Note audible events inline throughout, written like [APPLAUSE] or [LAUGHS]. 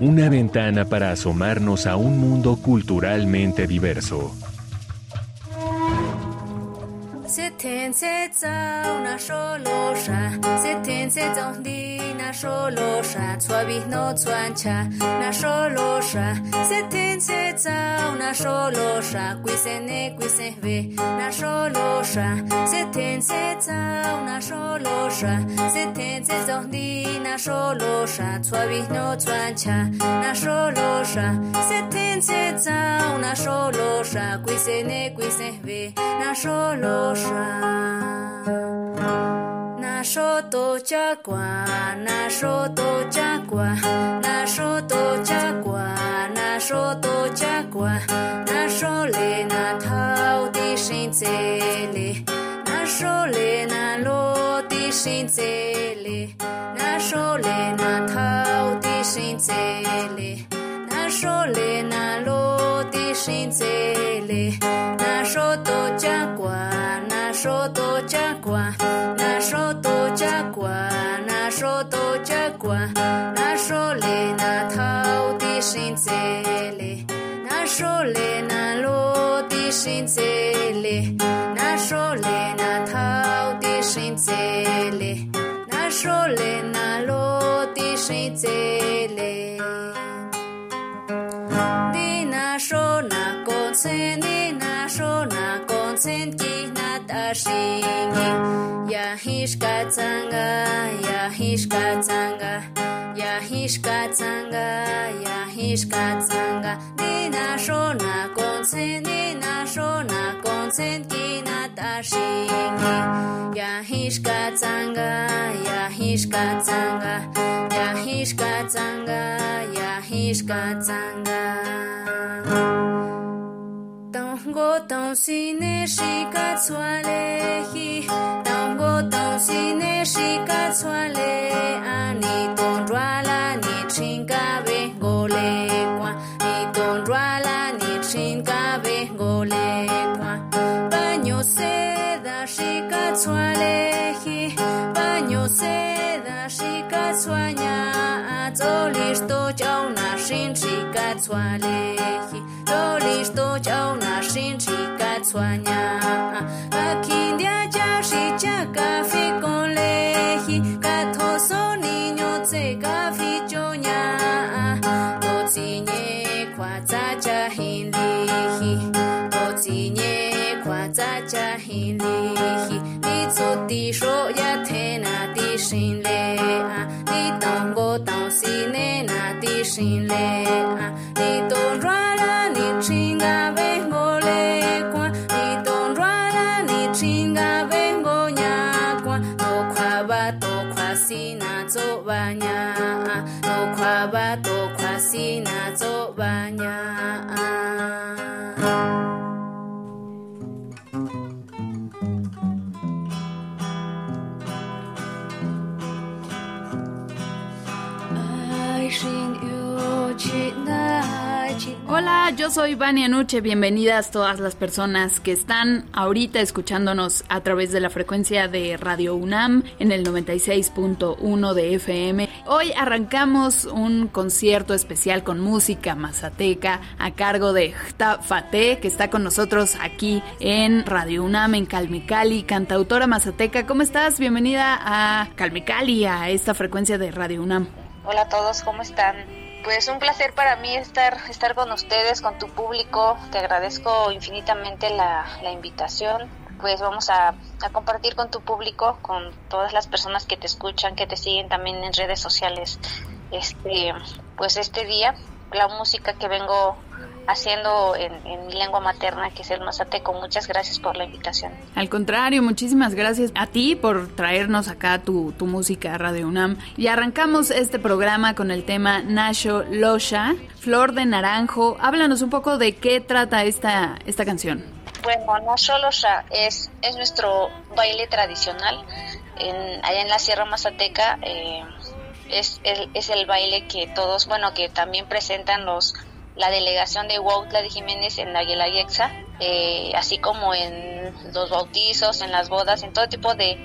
una ventana para asomarnos a un mundo culturalmente diverso. eza una solosha zong di na solosha tsuabi no tsuancha na solosha setenze za una solosha kuisene kuisehve na solosha Nashoto chakwa, nashoto chakwa, nashoto chakwa, nashoto chakwa, nashole na tau di shintele. 那手嘞，那老的生在嘞，那手嘞，那老的生在嘞，那手嘞，那老的生在嘞，那手多加乖，那手多加乖，那手多加乖，那手多加乖，那手嘞，那老的生在嘞，那手嘞，那老的生在嘞，那手嘞。shintele Di na sho na Shitele. Dina shona kontzen, dina shona kontzen, shingi ya hishka tanga, ya hishka tsanga ya hishka tsanga ya hishka tsanga. Nina shona konsen nina shona konsen kina ta shingi. Ya hishka tsanga ya hishka tsanga ya hishka tsanga ya hishka tsanga tango tansine shikatsu alehi tango tansine shikatsu ale ani tondrala ni chinkabe golekwa ni tondrala ni chinkabe golekwa baño seda shikatsu alehi baño seda shikatsu sto atzolish na shin shikatsu alehi 我离家出走，那心事可怎讲？啊，我今天早上起来咖啡喝了一，可把我那妞子咖啡冲了。啊，我今天晚上起来心里急，我今天晚上起来心里急。你昨天说要听我的声来啊，你当我当心你的声来啊。Yo soy Vania Nuche, bienvenidas todas las personas que están ahorita escuchándonos a través de la frecuencia de Radio UNAM en el 96.1 de FM. Hoy arrancamos un concierto especial con música mazateca a cargo de Jta Fate, que está con nosotros aquí en Radio UNAM en Calmecali, cantautora mazateca. ¿Cómo estás? Bienvenida a Calmecali, a esta frecuencia de Radio UNAM. Hola a todos, ¿cómo están? Pues un placer para mí estar, estar con ustedes, con tu público. Te agradezco infinitamente la, la invitación. Pues vamos a, a, compartir con tu público, con todas las personas que te escuchan, que te siguen también en redes sociales. Este, pues este día, la música que vengo haciendo en, mi lengua materna, que es el mazateco. Muchas gracias por la invitación. Al contrario, muchísimas gracias a ti por traernos acá tu, tu música Radio UNAM. Y arrancamos este programa con el tema Nasho Losha, Flor de Naranjo. Háblanos un poco de qué trata esta, esta canción. Bueno, Nasho Losha es, es nuestro baile tradicional. En, allá en la Sierra Mazateca eh, es, el, es el baile que todos, bueno, que también presentan los la delegación de Huautla de Jiménez en la Guelaguetza, eh, así como en los bautizos, en las bodas, en todo tipo de,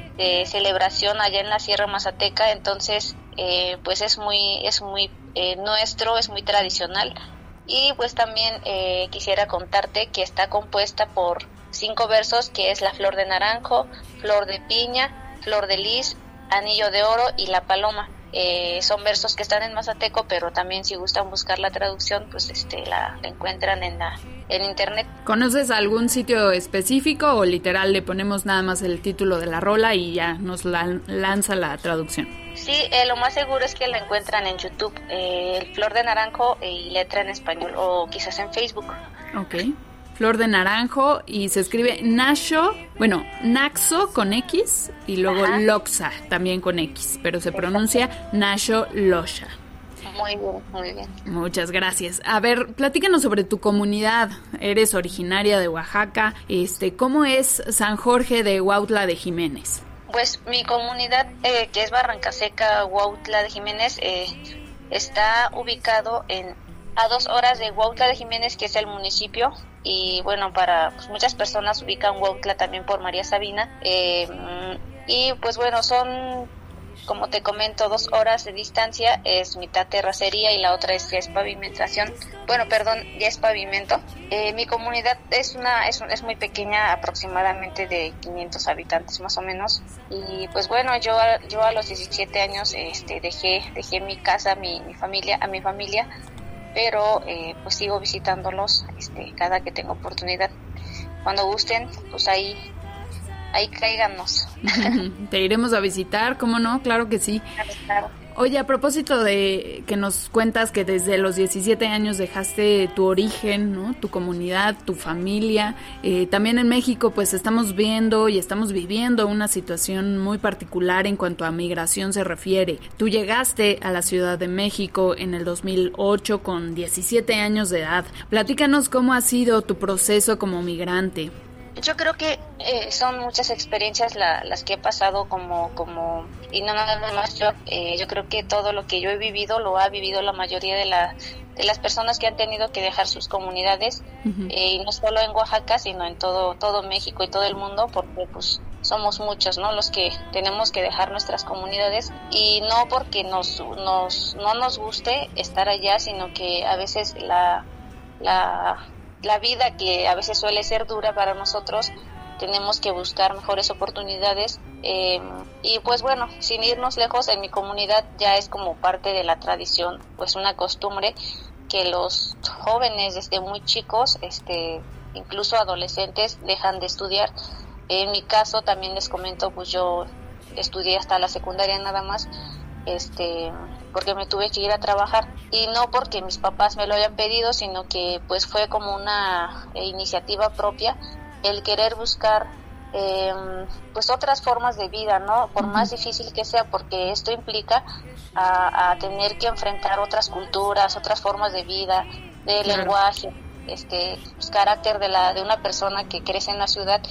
celebración allá en la Sierra Mazateca, entonces eh, pues es muy, es muy eh, nuestro, es muy tradicional y pues también eh, quisiera contarte que está compuesta por cinco versos que es la flor de naranjo, flor de piña, flor de lis, anillo de oro y la paloma. Eh, son versos que están en mazateco, pero también si gustan buscar la traducción, pues este la, encuentran en la en internet. ¿Conoces algún sitio específico o literal le ponemos nada más el título de la rola y ya nos lanza la traducción? Sí, eh, lo más seguro es que la encuentran en YouTube, eh, el Flor de Naranjo y letra en español o quizás en Facebook. Ok flor de naranjo y se escribe Nasho, bueno, Naxo con X y luego Loxa también con X, pero se pronuncia Nasho Losha. Muy bien, muy bien. Muchas gracias. A ver, platícanos sobre tu comunidad. Eres originaria de Oaxaca. Este, ¿cómo es San Jorge de Huautla de Jiménez? Pues mi comunidad, eh, que es Barranca Seca, Huautla de Jiménez, eh, está ubicado en a dos horas de Huautla de Jiménez, que es el municipio, y bueno, para pues, muchas personas ubican Huautla también por María Sabina. Eh, y pues bueno, son, como te comento, dos horas de distancia, es mitad terracería y la otra es, es pavimentación. Bueno, perdón, ya es pavimento. Eh, mi comunidad es una es, es muy pequeña, aproximadamente de 500 habitantes más o menos. Y pues bueno, yo, yo a los 17 años este, dejé, dejé mi casa, mi, mi familia, a mi familia pero eh, pues sigo visitándolos este, cada que tengo oportunidad. Cuando gusten, pues ahí, ahí cáiganos. [LAUGHS] Te iremos a visitar, ¿cómo no? Claro que sí. Claro. Oye, a propósito de que nos cuentas que desde los 17 años dejaste tu origen, ¿no? tu comunidad, tu familia, eh, también en México pues estamos viendo y estamos viviendo una situación muy particular en cuanto a migración se refiere. Tú llegaste a la Ciudad de México en el 2008 con 17 años de edad. Platícanos cómo ha sido tu proceso como migrante. Yo creo que eh, son muchas experiencias las que he pasado como, como y no nada más yo, eh, yo creo que todo lo que yo he vivido lo ha vivido la mayoría de, la, de las personas que han tenido que dejar sus comunidades, eh, y no solo en Oaxaca, sino en todo, todo México y todo el mundo, porque pues somos muchos, ¿no? Los que tenemos que dejar nuestras comunidades y no porque nos, nos, no nos guste estar allá, sino que a veces la, la la vida que a veces suele ser dura para nosotros, tenemos que buscar mejores oportunidades eh, y pues bueno, sin irnos lejos, en mi comunidad ya es como parte de la tradición, pues una costumbre que los jóvenes desde muy chicos, este, incluso adolescentes, dejan de estudiar. En mi caso también les comento, pues yo estudié hasta la secundaria nada más, este, porque me tuve que ir a trabajar. Y no porque mis papás me lo hayan pedido, sino que pues fue como una eh, iniciativa propia el querer buscar em, pues otras formas de vida, ¿no? Por más difícil que sea, porque esto implica a, tener que enfrentar otras culturas, otras formas de vida, de lenguaje, este pues, carácter de la de una persona que crece en la ciudad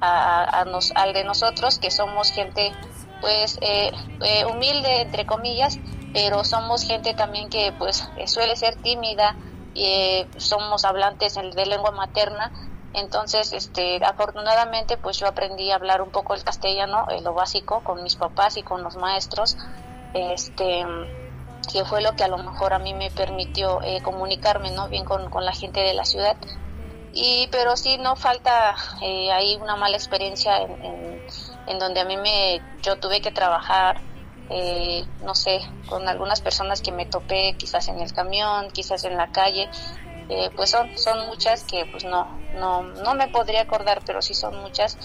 a, nos, al de nosotros que somos gente pues eh, eh, humilde entre comillas pero somos gente también que pues suele ser tímida y eh, somos hablantes de lengua materna. Entonces este afortunadamente pues yo aprendí a hablar un poco el castellano lo básico con mis papás y con los maestros. Este que fue lo que a lo mejor a mí me permitió comunicarme no bien con, con la gente de la ciudad. Y pero sí no falta eh, ahí una mala experiencia en, en, donde a mí me yo tuve que trabajar eh, no sé con algunas personas que me topé quizás en el camión quizás en la calle eh, pues son son muchas que pues no no no me podría acordar pero sí son muchas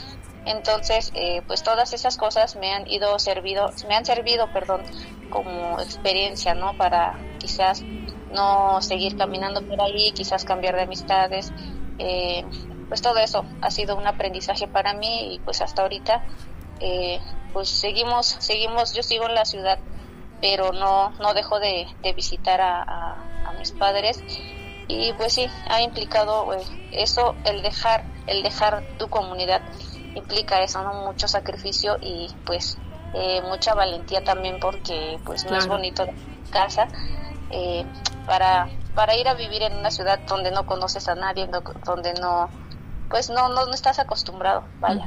entonces eh, pues todas esas cosas me han ido servido me han servido perdón como experiencia no para quizás no seguir caminando por ahí, quizás cambiar de amistades. Eh, pues todo eso ha sido un aprendizaje para mí y pues hasta ahorita eh, pues seguimos, seguimos, yo sigo en la ciudad, pero no, no dejo de, visitar a, mis padres y pues sí, ha implicado eh, eso, el dejar, el dejar tu comunidad implica eso, ¿no? Mucho sacrificio y pues eh, mucha valentía también porque pues no es bonito casa eh, para para ir a vivir en una ciudad donde no conoces a nadie, donde no pues no, no, estás acostumbrado, vaya.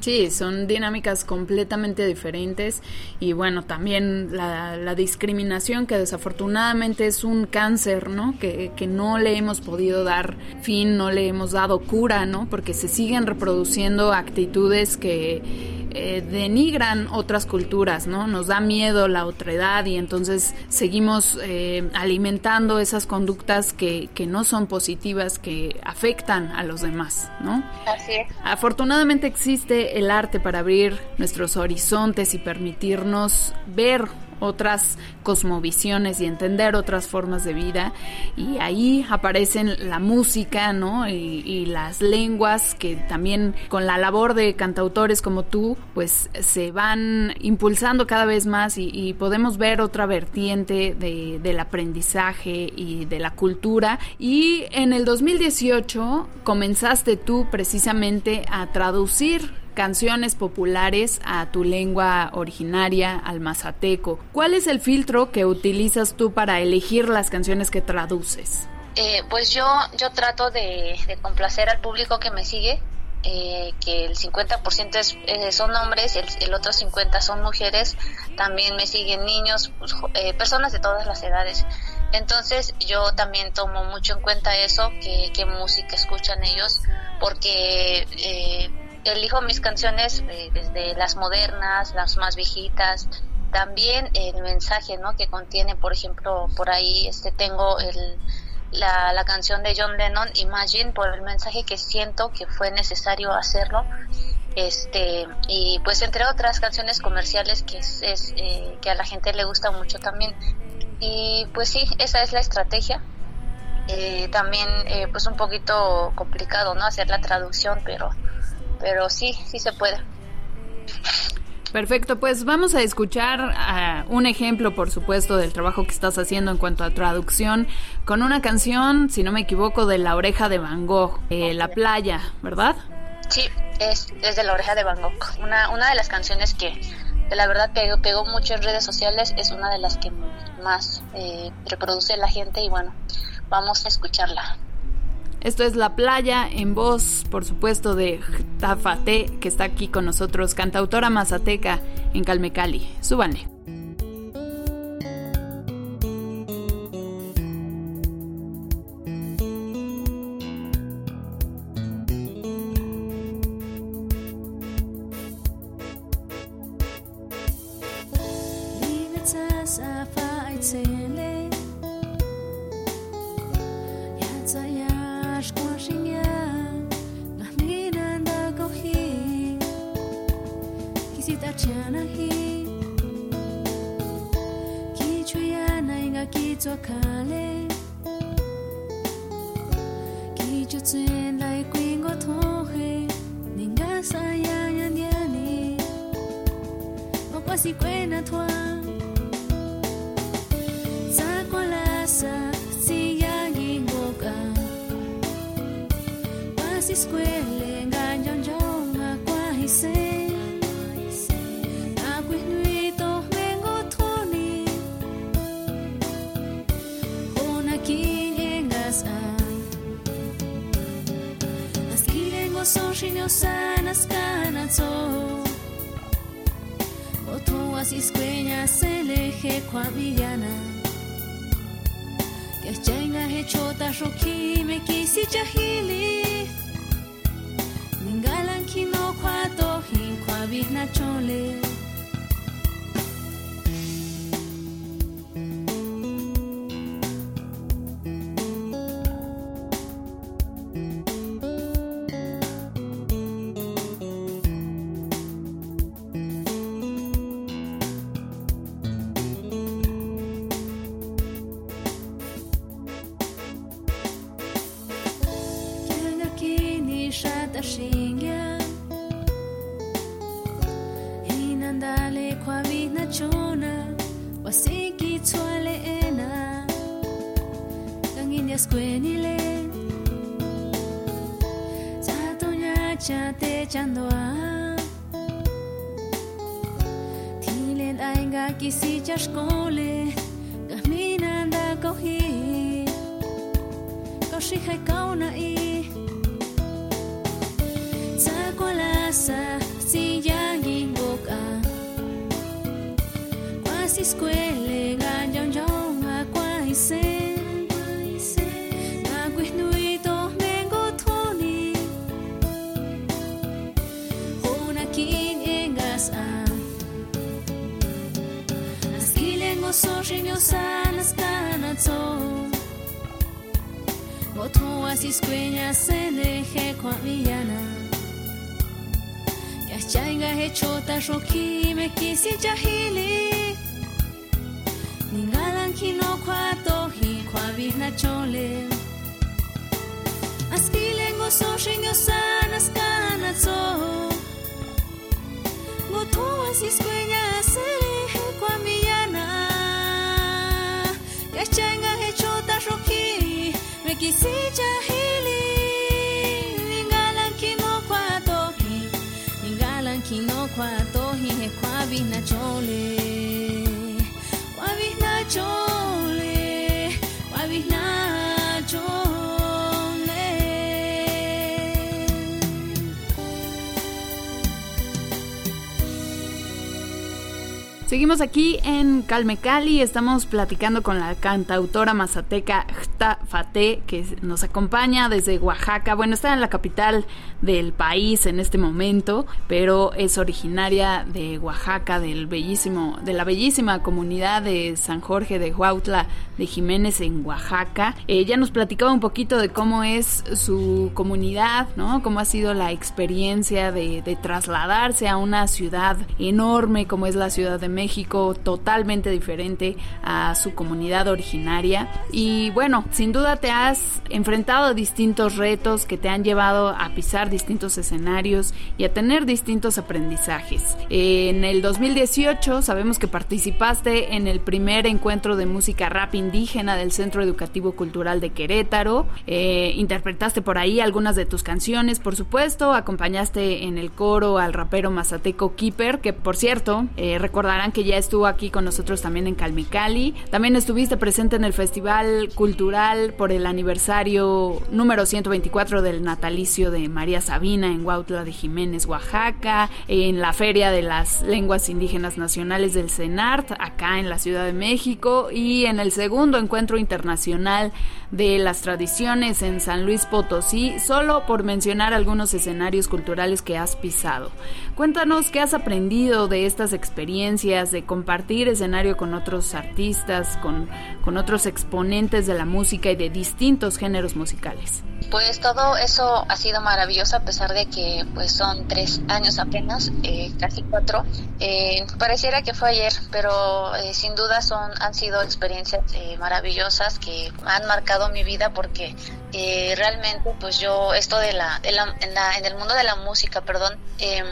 Sí, son dinámicas completamente diferentes y bueno, también la, la, discriminación que desafortunadamente es un cáncer, ¿no? Que, que no le hemos podido dar fin, no le hemos dado cura, ¿no? Porque se siguen reproduciendo actitudes que eh, denigran otras culturas, ¿no? Nos da miedo la otredad y entonces seguimos eh, alimentando esas conductas que, que, no son positivas, que afectan a los demás, ¿no? Así es. Afortunadamente existe el arte para abrir nuestros horizontes y permitirnos ver otras cosmovisiones y entender otras formas de vida. Y ahí aparecen la música, ¿no? Y, las lenguas que también con la labor de cantautores como tú, pues se van impulsando cada vez más y, podemos ver otra vertiente de, del aprendizaje y de la cultura. Y en el 2018 comenzaste tú precisamente a traducir canciones populares a tu lengua originaria, al mazateco. ¿Cuál es el filtro que utilizas tú para elegir las canciones que traduces? Eh, pues yo, yo trato de, complacer al público que me sigue, eh, que el 50% es, eh, son hombres, el, el, otro 50% son mujeres, también me siguen niños, pues, personas de todas las edades. Entonces yo también tomo mucho en cuenta eso, qué música escuchan ellos, porque elijo mis canciones eh, desde las modernas, las más viejitas, también el mensaje ¿no? que contiene, por ejemplo, por ahí este tengo el, la, la canción de John Lennon, Imagine, por el mensaje que siento que fue necesario hacerlo. Este, y pues entre otras canciones comerciales que es, eh, que a la gente le gusta mucho también. Y pues sí, esa es la estrategia. Eh, también pues un poquito complicado, ¿no? Hacer la traducción, pero pero sí, sí se puede. Perfecto, pues vamos a escuchar uh, un ejemplo, por supuesto, del trabajo que estás haciendo en cuanto a traducción con una canción, si no me equivoco, de La Oreja de Van Gogh, eh, La Playa, ¿verdad? Sí, es, es, de La Oreja de Van Gogh, una, una de las canciones que, la verdad pegó, pegó mucho en redes sociales, es una de las que más eh, reproduce la gente y bueno, vamos a escucharla. Esto es La Playa, en voz, por supuesto, de Tafate, que está aquí con nosotros, cantautora mazateca en Calmecali. Súbanle. 听那戏，气吹阿奶个气做卡嘞，气就吹来归我托下，人家生伢伢娘哩，我怪喜欢。osłuszeniusa na skanaco Otuas iskueña seleje kuavillana Kiachayna hechota rokime kisichahili Ningalan kinokua tohin kuavihnachole chole. ndale kwa vina chona, wasiki tswale ena. Kangin ya skweni le. Zato nya chate chandoa. Thilen ainga kisi chashkole kamina nda kohi koshi hai kauna i. changa he chota roki me kisi jahili ningalan kinokwa tohi kwa bihna chole askilen gozo shinyo sanas kanatso gotuwa siskuenya sere kwa miyana. Yachenga hechota roki mekisicha hechota Seguimos aquí en Calme Cali, estamos platicando con la cantautora mazateca Jta Fate, que nos acompaña desde Oaxaca. Bueno, está en la capital del país en este momento, pero es originaria de Oaxaca, del bellísimo, de la bellísima comunidad de San Jorge de Huautla de Jiménez en Oaxaca. Ella nos platicaba un poquito de cómo es su comunidad, ¿no? Cómo ha sido la experiencia de, de trasladarse a una ciudad enorme como es la Ciudad de México México totalmente diferente a su comunidad originaria. Y bueno, sin duda te has enfrentado a distintos retos que te han llevado a pisar distintos escenarios y a tener distintos aprendizajes. En el 2018 sabemos que participaste en el primer encuentro de música rap indígena del Centro Educativo Cultural de Querétaro. Eh, interpretaste por ahí algunas de tus canciones, por supuesto. Acompañaste en el coro al rapero mazateco Keeper, que por cierto, eh, recordarán que ya estuvo aquí con nosotros también en Calmicali. También estuviste presente en el Festival Cultural por el aniversario número 124 del natalicio de María Sabina en Huautla de Jiménez, Oaxaca, en la Feria de las Lenguas Indígenas Nacionales del CENART, acá en la Ciudad de México, y en el segundo encuentro internacional de las tradiciones en San Luis Potosí, solo por mencionar algunos escenarios culturales que has pisado. Cuéntanos qué has aprendido de estas experiencias de compartir escenario con otros artistas, con, con otros exponentes de la música y de distintos géneros musicales. Pues todo eso ha sido maravilloso a pesar de que pues son tres años apenas, eh, casi cuatro. Eh, pareciera que fue ayer, pero eh, sin duda son han sido experiencias maravillosas que han marcado mi vida porque realmente pues yo esto de la, de la, en, la, en el mundo de la música, perdón, eh,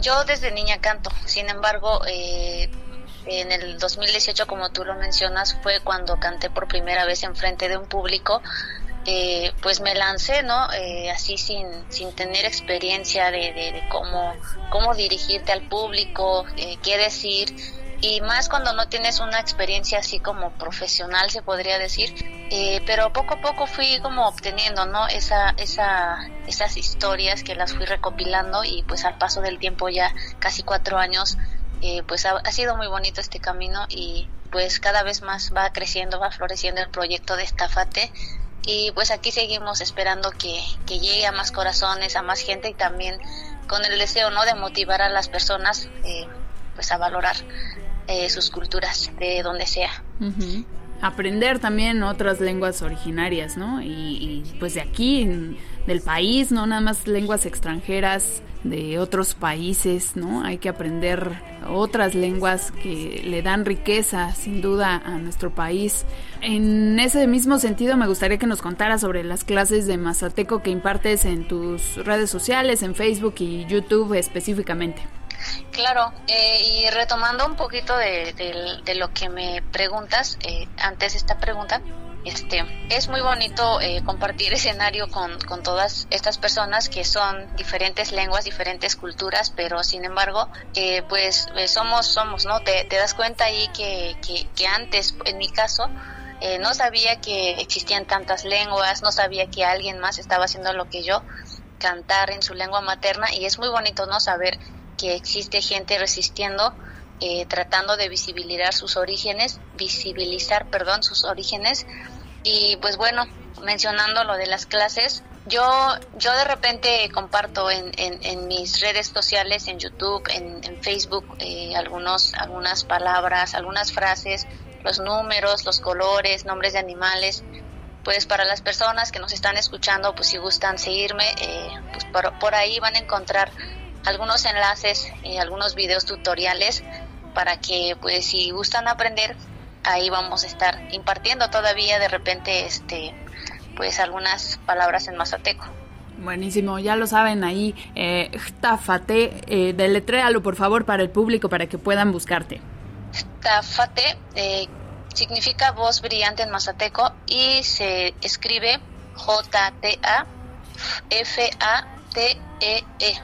yo desde niña canto, sin embargo, eh, en el 2018, como tú lo mencionas, fue cuando canté por primera vez en frente de un público. Eh, pues me lancé, ¿no? Eh, así sin, sin tener experiencia de, de, de cómo, cómo dirigirte al público, eh, qué decir y más cuando no tienes una experiencia así como profesional se podría decir eh, pero poco a poco fui como obteniendo no esa esa esas historias que las fui recopilando y pues al paso del tiempo ya casi cuatro años eh, pues ha, ha, sido muy bonito este camino y pues cada vez más va creciendo va floreciendo el proyecto de Estafate y pues aquí seguimos esperando que, que llegue a más corazones a más gente y también con el deseo no de motivar a las personas eh, pues a valorar eh, sus culturas de donde sea. Aprender también otras lenguas originarias, ¿no? Y, y pues de aquí, en, del país, no nada más lenguas extranjeras de otros países, ¿no? Hay que aprender otras lenguas que le dan riqueza, sin duda, a nuestro país. En ese mismo sentido, me gustaría que nos contaras sobre las clases de mazateco que impartes en tus redes sociales, en Facebook y YouTube específicamente. Claro, eh, y retomando un poquito de, lo que me preguntas, eh, antes esta pregunta, Este, es muy bonito eh, compartir [LAUGHS] escenario con, con, todas estas personas que son diferentes lenguas, diferentes culturas, pero sin embargo, eh, pues eh, somos, somos, ¿no? Te, das cuenta ahí que, que, que, antes, en mi caso, no sabía que existían tantas lenguas, no sabía que alguien más estaba haciendo lo que yo, cantar en su lengua materna, y es muy bonito, ¿no? Saber que existe gente resistiendo tratando de visibilizar sus orígenes, visibilizar, perdón, sus orígenes y pues bueno, mencionando lo de las clases, yo, yo de repente comparto en, en, mis redes sociales, en YouTube, en, Facebook, eh, algunos, algunas palabras, algunas frases, los números, los colores, nombres de animales. Pues para las personas que nos están escuchando, pues si gustan seguirme, eh, pues por, por, ahí van a encontrar algunos enlaces, eh, algunos videos tutoriales para que pues si gustan aprender, ahí vamos a estar impartiendo todavía de repente este pues algunas palabras en mazateco. Buenísimo, ya lo saben ahí, eh, Tafate, eh, deletréalo por favor para el público para que puedan buscarte. Tafate eh, significa voz brillante en mazateco y se escribe J-T-A-F-A-T-E-E, -E,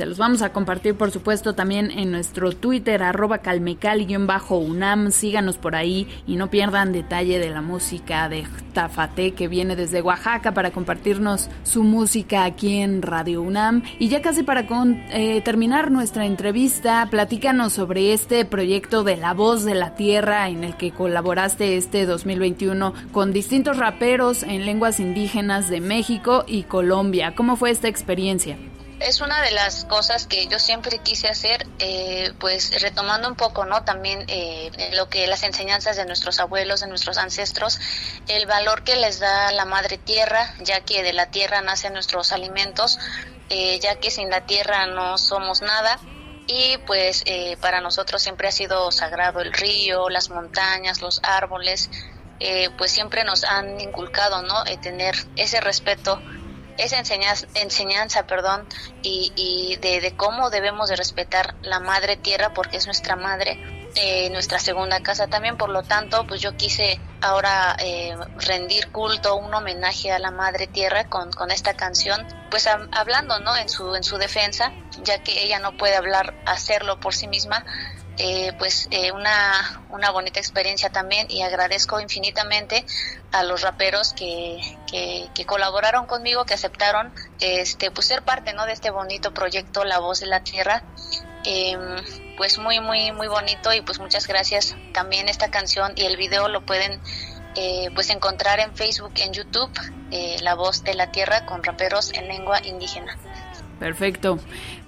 Se los vamos a compartir, por supuesto, también en nuestro Twitter, arroba calmecal-unam. Síganos por ahí y no pierdan detalle de la música de Tafate, que viene desde Oaxaca para compartirnos su música aquí en Radio UNAM. Y ya casi para eh, terminar nuestra entrevista, platícanos sobre este proyecto de La Voz de la Tierra en el que colaboraste este 2021 con distintos raperos en lenguas indígenas de México y Colombia. ¿Cómo fue esta experiencia? Es una de las cosas que yo siempre quise hacer, eh, pues retomando un poco, ¿no? También eh, lo que las enseñanzas de nuestros abuelos, de nuestros ancestros, el valor que les da la madre tierra, ya que de la tierra nacen nuestros alimentos, eh, ya que sin la tierra no somos nada. Y pues para nosotros siempre ha sido sagrado el río, las montañas, los árboles, pues siempre nos han inculcado, ¿no? tener ese respeto esa enseñanza, enseñanza perdón, y, y de, de, cómo debemos de respetar la madre tierra porque es nuestra madre, eh, nuestra segunda casa también, por lo tanto, pues yo quise ahora eh, rendir culto, un homenaje a la madre tierra con, con esta canción, pues hablando, ¿no? En su, en su defensa, ya que ella no puede hablar, hacerlo por sí misma, eh, pues eh, una, una bonita experiencia también y agradezco infinitamente a los raperos que, que, colaboraron conmigo, que aceptaron este, pues ser parte ¿no? de este bonito proyecto La Voz de la Tierra. Em, pues muy, muy, muy bonito y pues muchas gracias. También esta canción y el video lo pueden eh, pues encontrar en Facebook, en YouTube, La Voz de la Tierra con raperos en lengua indígena. Perfecto.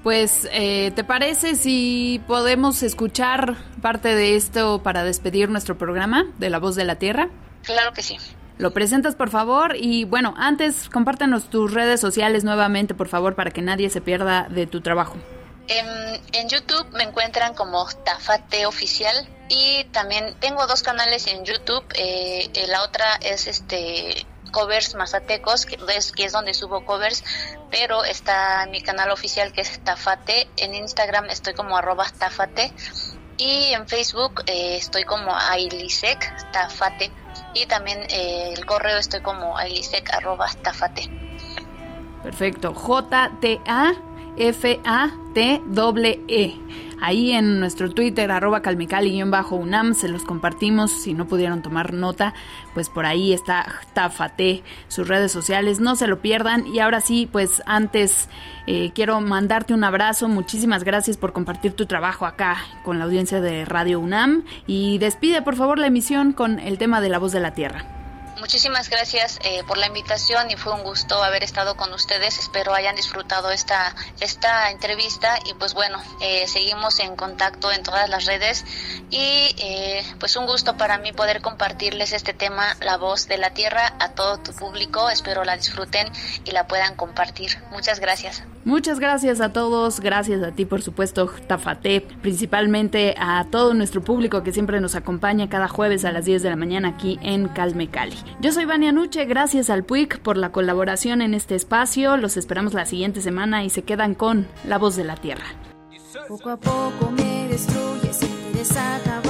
Pues, eh, ¿te parece si podemos escuchar parte de esto para despedir nuestro programa de La Voz de la Tierra? Claro que sí. Lo presentas, por favor. Y bueno, antes, compártanos tus redes sociales nuevamente, por favor, para que nadie se pierda de tu trabajo. En, YouTube me encuentran como Tafate Oficial y también tengo dos canales en YouTube. Eh, la otra es este covers mazatecos, que es, que es donde subo covers, pero está mi canal oficial que es Tafate, en Instagram estoy como arroba Tafate. Y en Facebook eh, estoy como Ailisec Tafate. Y también eh, el correo estoy como ailisec arroba Tafate. Perfecto, J-T-A-F-A-T-E. Ahí en nuestro Twitter, arroba calmicali-unam, se los compartimos. Si no pudieron tomar nota, pues por ahí está Tafate, sus redes sociales. No se lo pierdan. Y ahora sí, pues antes eh, quiero mandarte un abrazo. Muchísimas gracias por compartir tu trabajo acá con la audiencia de Radio UNAM. Y despide, por favor, la emisión con el tema de la voz de la tierra. Muchísimas gracias eh, por la invitación y fue un gusto haber estado con ustedes. Espero hayan disfrutado esta, esta entrevista y pues bueno, eh, seguimos en contacto en todas las redes y eh, pues un gusto para mí poder compartirles este tema, La Voz de la Tierra, a todo tu público. Espero la disfruten y la puedan compartir. Muchas gracias. Muchas gracias a todos, gracias a ti por supuesto, Tafate, principalmente a todo nuestro público que siempre nos acompaña cada jueves a las 10 de la mañana aquí en Calme Cali. Yo soy Vania Nuche, gracias al PUIC por la colaboración en este espacio. Los esperamos la siguiente semana y se quedan con La Voz de la Tierra. Poco a poco me destruyes, acabar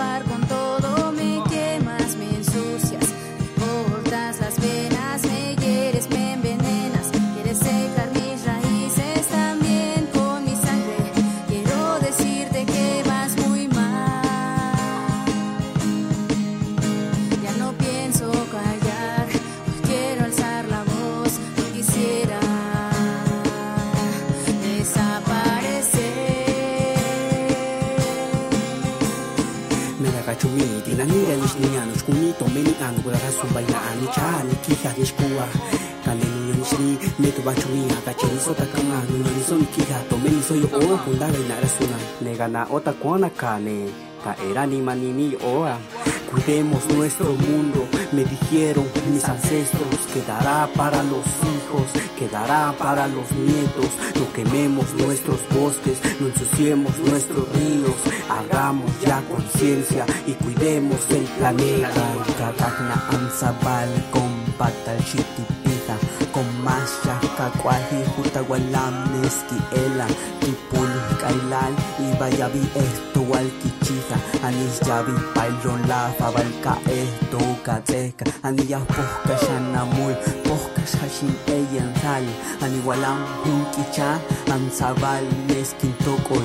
chumi dinanira nis niñanos kunito meni anu kula rasun baina ani chani kija dishkua kale niño nisri meto bachumi akacheri sota kama niño niso ni kija to meni soyo o kundaga inara suna. Negana ni oa. Cuidemos nuestro mundo, me dijeron mis ancestros, quedará para los hijos, quedará para los nietos, no quememos nuestros bosques, no ensuciemos nuestros ríos, hagamos ya conciencia y cuidemos el planeta. Kakakna ansabal con patal shitipita, con masha kakwahi hutawalam neski ela, tipul kailal y vayabi esto walkichita, anis yabi pailon la fabalka esto katzeka, aniyah pohka shanamul, Hashinteyan Aniwalam Hunkicha Anzabal Neskintokoy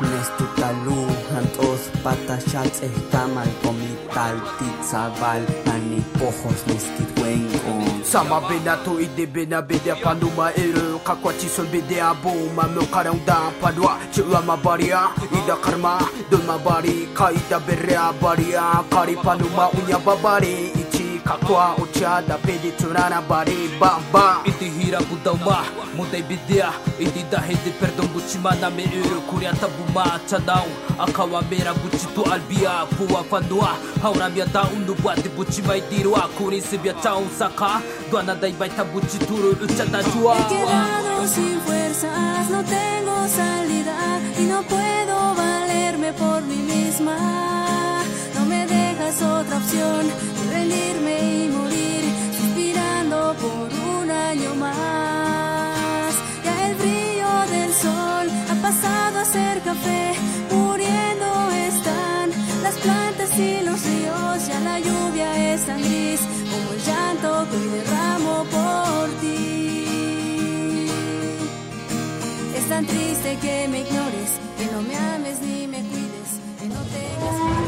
Nestutalú Antos Patachatz Estamal Comital Titzabal Anipojos Neskitwenkon Sama Benato y de Bena Bedea Panduma Eru Kakwachisol Bedea Boma Meokaranda Padua Chilama Baria Ida Karma Dolma Bari Kaida Berrea Baria Kari Panuma Uña Babari kakwa ucha da pedi turana bari e ba iti hira buda ma mudai bidia iti da hedi perdon buchi ma na me uru kuria tabu ma cha daun akawa albia. Pua fandua haura mia daun nu buati buchi mai diru a kuri se bia cha un saka duana dai bai ta buchi turu ucha fuerzas no tengo salida. Y no puedo valerme por mim mesma. Dejas otra opción que rendirme y morir, suspirando por un año más. Ya el brillo del sol ha pasado a ser café, muriendo están las plantas y los ríos, ya la lluvia es tan gris como el llanto que derramo por ti. Es tan triste que me ignores, que no me ames ni me cuides, que no tengas.